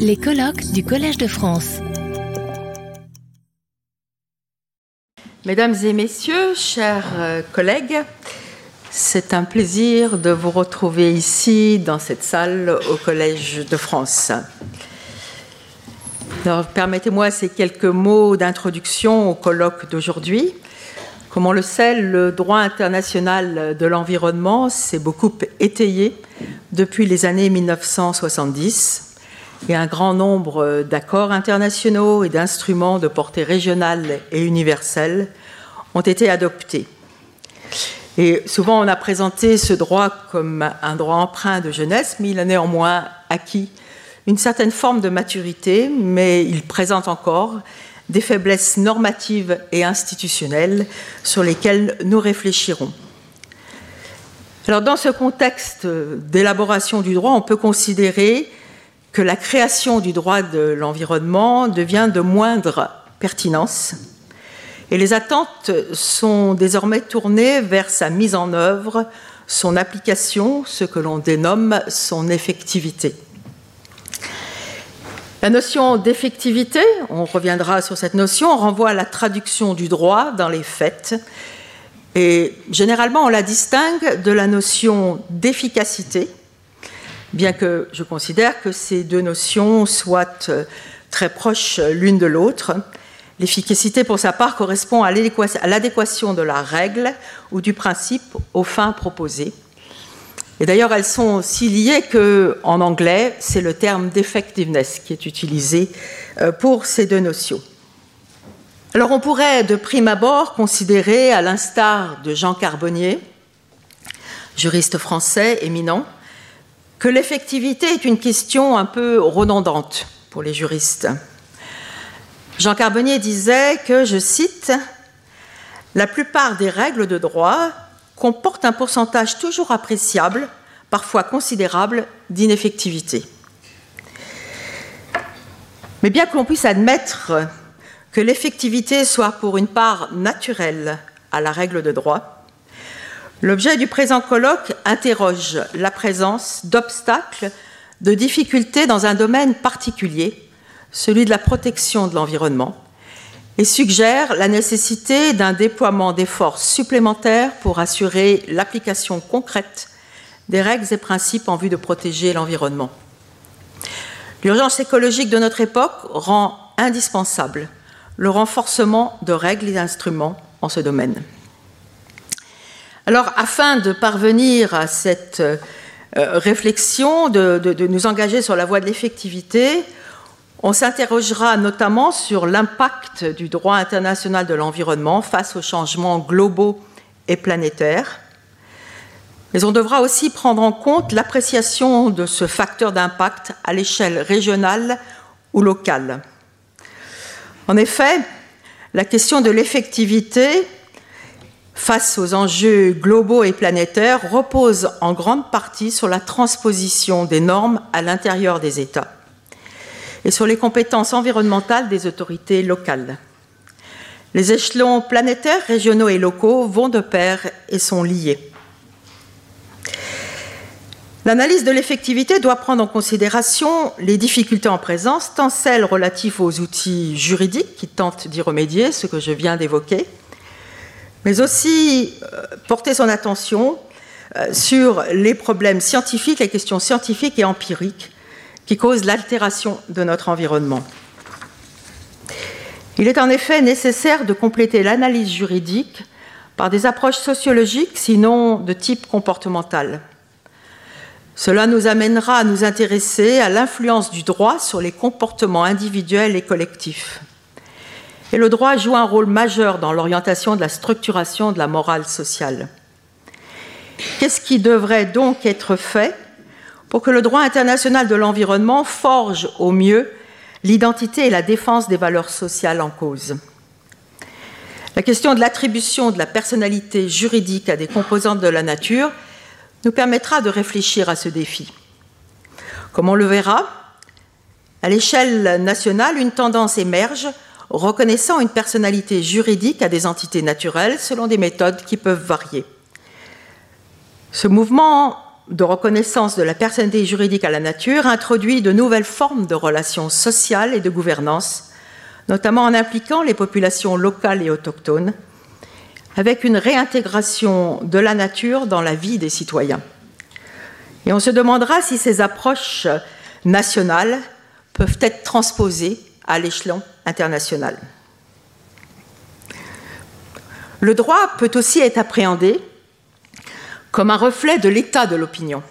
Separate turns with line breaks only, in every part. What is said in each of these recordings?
Les colloques du Collège de France.
Mesdames et messieurs, chers euh, collègues, c'est un plaisir de vous retrouver ici dans cette salle au Collège de France. permettez-moi ces quelques mots d'introduction au colloque d'aujourd'hui. Comme on le sait, le droit international de l'environnement s'est beaucoup étayé depuis les années 1970 et un grand nombre d'accords internationaux et d'instruments de portée régionale et universelle ont été adoptés. Et souvent, on a présenté ce droit comme un droit emprunt de jeunesse, mais il a néanmoins acquis une certaine forme de maturité, mais il présente encore des faiblesses normatives et institutionnelles sur lesquelles nous réfléchirons. Alors, dans ce contexte d'élaboration du droit, on peut considérer que la création du droit de l'environnement devient de moindre pertinence et les attentes sont désormais tournées vers sa mise en œuvre, son application, ce que l'on dénomme son effectivité. La notion d'effectivité, on reviendra sur cette notion, renvoie à la traduction du droit dans les faits. Et généralement, on la distingue de la notion d'efficacité, bien que je considère que ces deux notions soient très proches l'une de l'autre. L'efficacité, pour sa part, correspond à l'adéquation de la règle ou du principe aux fins proposées. Et d'ailleurs, elles sont aussi liées qu'en anglais, c'est le terme d'effectiveness qui est utilisé euh, pour ces deux notions. Alors, on pourrait de prime abord considérer, à l'instar de Jean Carbonnier, juriste français éminent, que l'effectivité est une question un peu redondante pour les juristes. Jean Carbonnier disait que, je cite, La plupart des règles de droit comportent un pourcentage toujours appréciable, parfois considérable, d'ineffectivité. Mais bien que l'on puisse admettre que l'effectivité soit pour une part naturelle à la règle de droit, l'objet du présent colloque interroge la présence d'obstacles, de difficultés dans un domaine particulier celui de la protection de l'environnement, et suggère la nécessité d'un déploiement d'efforts supplémentaires pour assurer l'application concrète des règles et principes en vue de protéger l'environnement. L'urgence écologique de notre époque rend indispensable le renforcement de règles et d'instruments en ce domaine. Alors, afin de parvenir à cette euh, réflexion, de, de, nous engager sur la voie de l'effectivité, on s'interrogera notamment sur l'impact du droit international de l'environnement face aux changements globaux et planétaires. Mais on devra aussi prendre en compte l'appréciation de ce facteur d'impact à l'échelle régionale ou locale. En effet, la question de l'effectivité face aux enjeux globaux et planétaires repose en grande partie sur la transposition des normes à l'intérieur des États et sur les compétences environnementales des autorités locales. Les échelons planétaires, régionaux et locaux vont de pair et sont liés. L'analyse de l'effectivité doit prendre en considération les difficultés en présence, tant celles relatives aux outils juridiques qui tentent d'y remédier, ce que je viens d'évoquer, mais aussi euh, porter son attention euh, sur les problèmes scientifiques, les questions scientifiques et empiriques qui causent l'altération de notre environnement. Il est en effet nécessaire de compléter l'analyse juridique par des approches sociologiques, sinon de type comportemental. Cela nous amènera à nous intéresser à l'influence du droit sur les comportements individuels et collectifs. Et le droit joue un rôle majeur dans l'orientation de la structuration de la morale sociale. Qu'est-ce qui devrait donc être fait pour que le droit international de l'environnement forge au mieux l'identité et la défense des valeurs sociales en cause? La question de l'attribution de la personnalité juridique à des composantes de la nature nous permettra de réfléchir à ce défi. Comme on le verra, à l'échelle nationale, une tendance émerge reconnaissant une personnalité juridique à des entités naturelles selon des méthodes qui peuvent varier. Ce mouvement de reconnaissance de la personnalité juridique à la nature introduit de nouvelles formes de relations sociales et de gouvernance, notamment en impliquant les populations locales et autochtones, avec une réintégration de la nature dans la vie des citoyens. Et on se demandera si ces approches nationales peuvent être transposées à l'échelon international. Le droit peut aussi être appréhendé comme un reflet de l'état de l'opinion.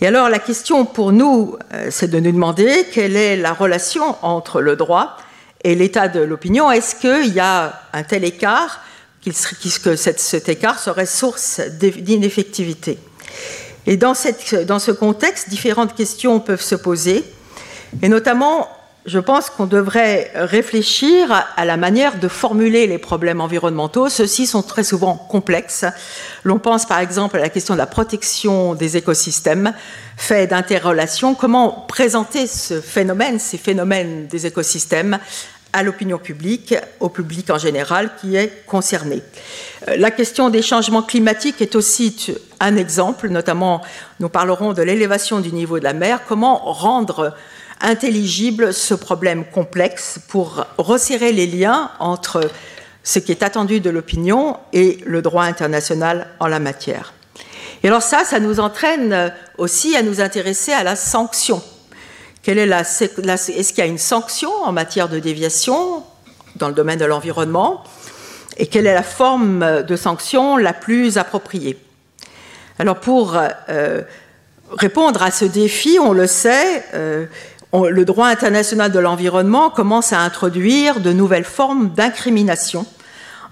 Et alors la question pour nous, euh, c'est de nous demander quelle est la relation entre le droit et l'état de l'opinion. Est-ce qu'il y a un tel écart que cet écart serait source d'ineffectivité? Et dans ce contexte, différentes questions peuvent se poser, et notamment je pense qu'on devrait réfléchir à la manière de formuler les problèmes environnementaux. Ceux-ci sont très souvent complexes. L'on pense par exemple à la question de la protection des écosystèmes, fait d'interrelations. Comment présenter ce phénomène, ces phénomènes des écosystèmes, à l'opinion publique, au public en général qui est concerné? Euh, la question des changements climatiques est aussi un exemple, notamment nous parlerons de l'élévation du niveau de la mer, comment rendre intelligible ce problème complexe pour resserrer les liens entre ce qui est attendu de l'opinion et le droit international en la matière. Et alors ça, ça nous entraîne aussi à nous intéresser à la sanction. est-ce qu'il y a une sanction en matière de déviation dans le domaine de l'environnement et quelle est la forme de sanction la plus appropriée? Alors pour euh, répondre à ce défi, on le sait, euh, le droit international de l'environnement commence à introduire de nouvelles formes d'incrimination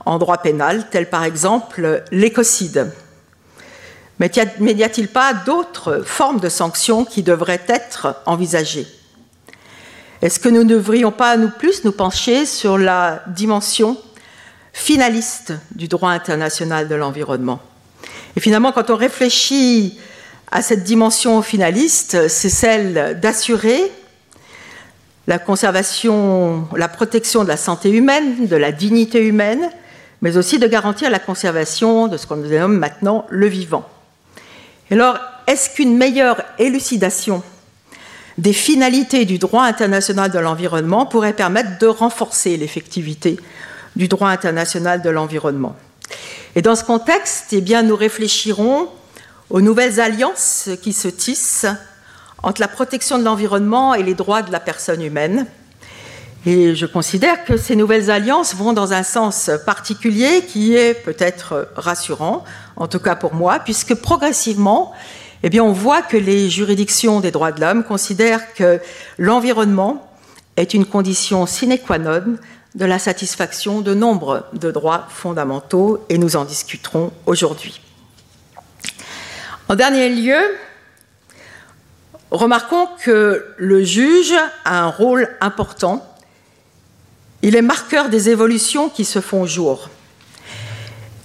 en droit pénal, telles par exemple l'écocide. Mais n'y a-t-il pas d'autres formes de sanctions qui devraient être envisagées? Est-ce que nous ne devrions pas nous plus nous pencher sur la dimension finaliste du droit international de l'environnement? Et finalement, quand on réfléchit à cette dimension finaliste, c'est celle d'assurer la conservation, la protection de la santé humaine, de la dignité humaine, mais aussi de garantir la conservation de ce qu'on nomme maintenant le vivant. alors, est-ce qu'une meilleure élucidation des finalités du droit international de l'environnement pourrait permettre de renforcer l'effectivité du droit international de l'environnement? Et dans ce contexte, eh bien, nous réfléchirons aux nouvelles alliances qui se tissent entre la protection de l'environnement et les droits de la personne humaine. Et je considère que ces nouvelles alliances vont dans un sens particulier qui est peut-être rassurant, en tout cas pour moi, puisque progressivement, eh bien, on voit que les juridictions des droits de l'homme considèrent que l'environnement est une condition sine qua non de la satisfaction de nombre de droits fondamentaux, et nous en discuterons aujourd'hui. En dernier lieu, Remarquons que le juge a un rôle important. Il est marqueur des évolutions qui se font jour.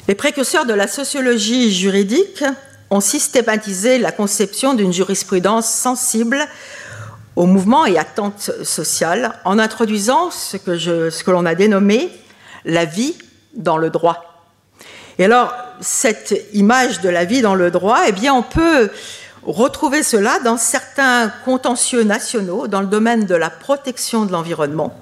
Les précurseurs de la sociologie juridique ont systématisé la conception d'une jurisprudence sensible aux mouvements et attentes sociales en introduisant ce que, ce que l'on a dénommé la vie dans le droit. Et alors, cette image de la vie dans le droit, eh bien, on peut retrouver cela dans certains contentieux nationaux dans le domaine de la protection de l'environnement,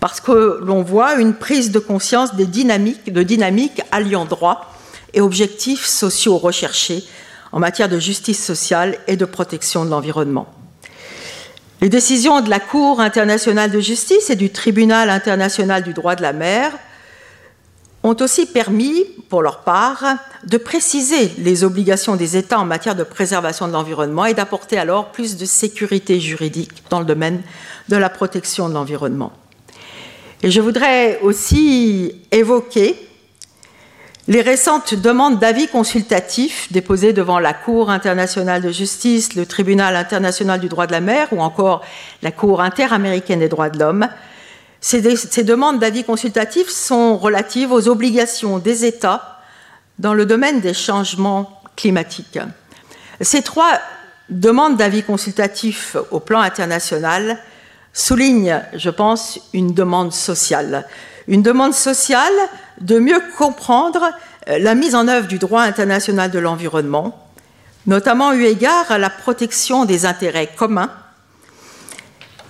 parce que l'on voit une prise de conscience des dynamiques, de dynamiques alliant droit et objectifs sociaux recherchés en matière de justice sociale et de protection de l'environnement. Les décisions de la Cour internationale de justice et du Tribunal international du droit de la mer ont aussi permis, pour leur part, de préciser les obligations des États en matière de préservation de l'environnement et d'apporter alors plus de sécurité juridique dans le domaine de la protection de l'environnement. Et je voudrais aussi évoquer les récentes demandes d'avis consultatifs déposées devant la Cour internationale de justice, le Tribunal international du droit de la mer ou encore la Cour interaméricaine des droits de l'homme ces, demandes d'avis consultatifs sont relatives aux obligations des États dans le domaine des changements climatiques. Ces trois demandes d'avis consultatifs au plan international soulignent, je pense, une demande sociale. Une demande sociale de mieux comprendre euh, la mise en œuvre du droit international de l'environnement notamment eu égard à la protection des intérêts communs,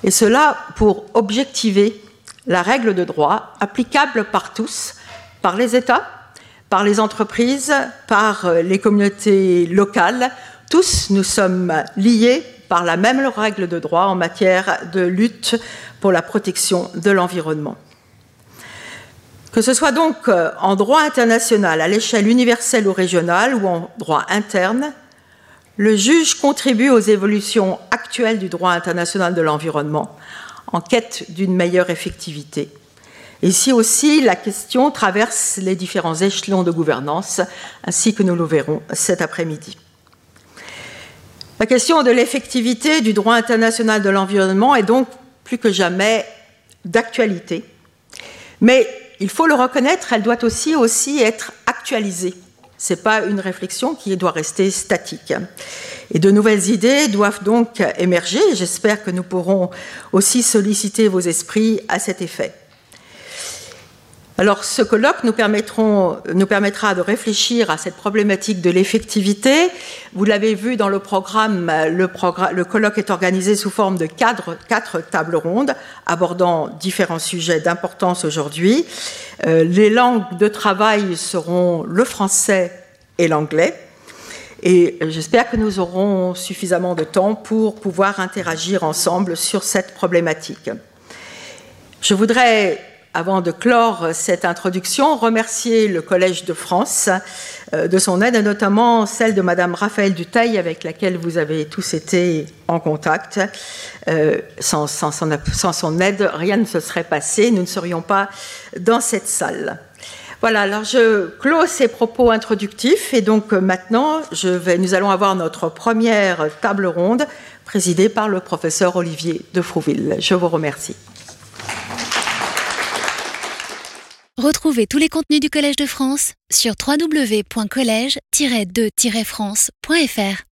et cela pour objectiver la règle de droit applicable par tous, par les États, par les entreprises, par les communautés locales. Tous, nous sommes liés par la même règle de droit en matière de lutte pour la protection de l'environnement. Que ce soit donc euh, en droit international, à l'échelle universelle ou régionale, ou en droit interne, le juge contribue aux évolutions actuelles du droit international de l'environnement en quête d'une meilleure effectivité. Ici aussi, la question traverse les différents échelons de gouvernance, ainsi que nous le verrons cet après-midi. La question de l'effectivité du droit international de l'environnement est donc plus que jamais d'actualité. Mais il faut le reconnaître, elle doit aussi, être actualisée. Ce n'est pas une réflexion qui doit rester statique. Et de nouvelles idées doivent donc émerger. J'espère que nous pourrons aussi solliciter vos esprits à cet effet. Alors, ce colloque nous, permettra de réfléchir à cette problématique de l'effectivité. Vous l'avez vu dans le programme, le, colloque est organisé sous forme de quatre tables rondes abordant différents sujets d'importance aujourd'hui. Euh, les langues de travail seront le français et l'anglais. Et j'espère que nous aurons suffisamment de temps pour pouvoir interagir ensemble sur cette problématique. Je voudrais avant de clore cette introduction, remercier le Collège de France euh, de son aide, et notamment celle de Madame Raphaël Duteil, avec laquelle vous avez tous été en contact. Euh, sans, son aide, rien ne se serait passé, nous ne serions pas dans cette salle. Voilà, alors je close ces propos introductifs et donc euh, maintenant, nous allons avoir notre première table ronde présidée par le professeur Olivier de Frouville. Je vous remercie.
Retrouvez tous les contenus du Collège de France sur www.colège-2-france.fr.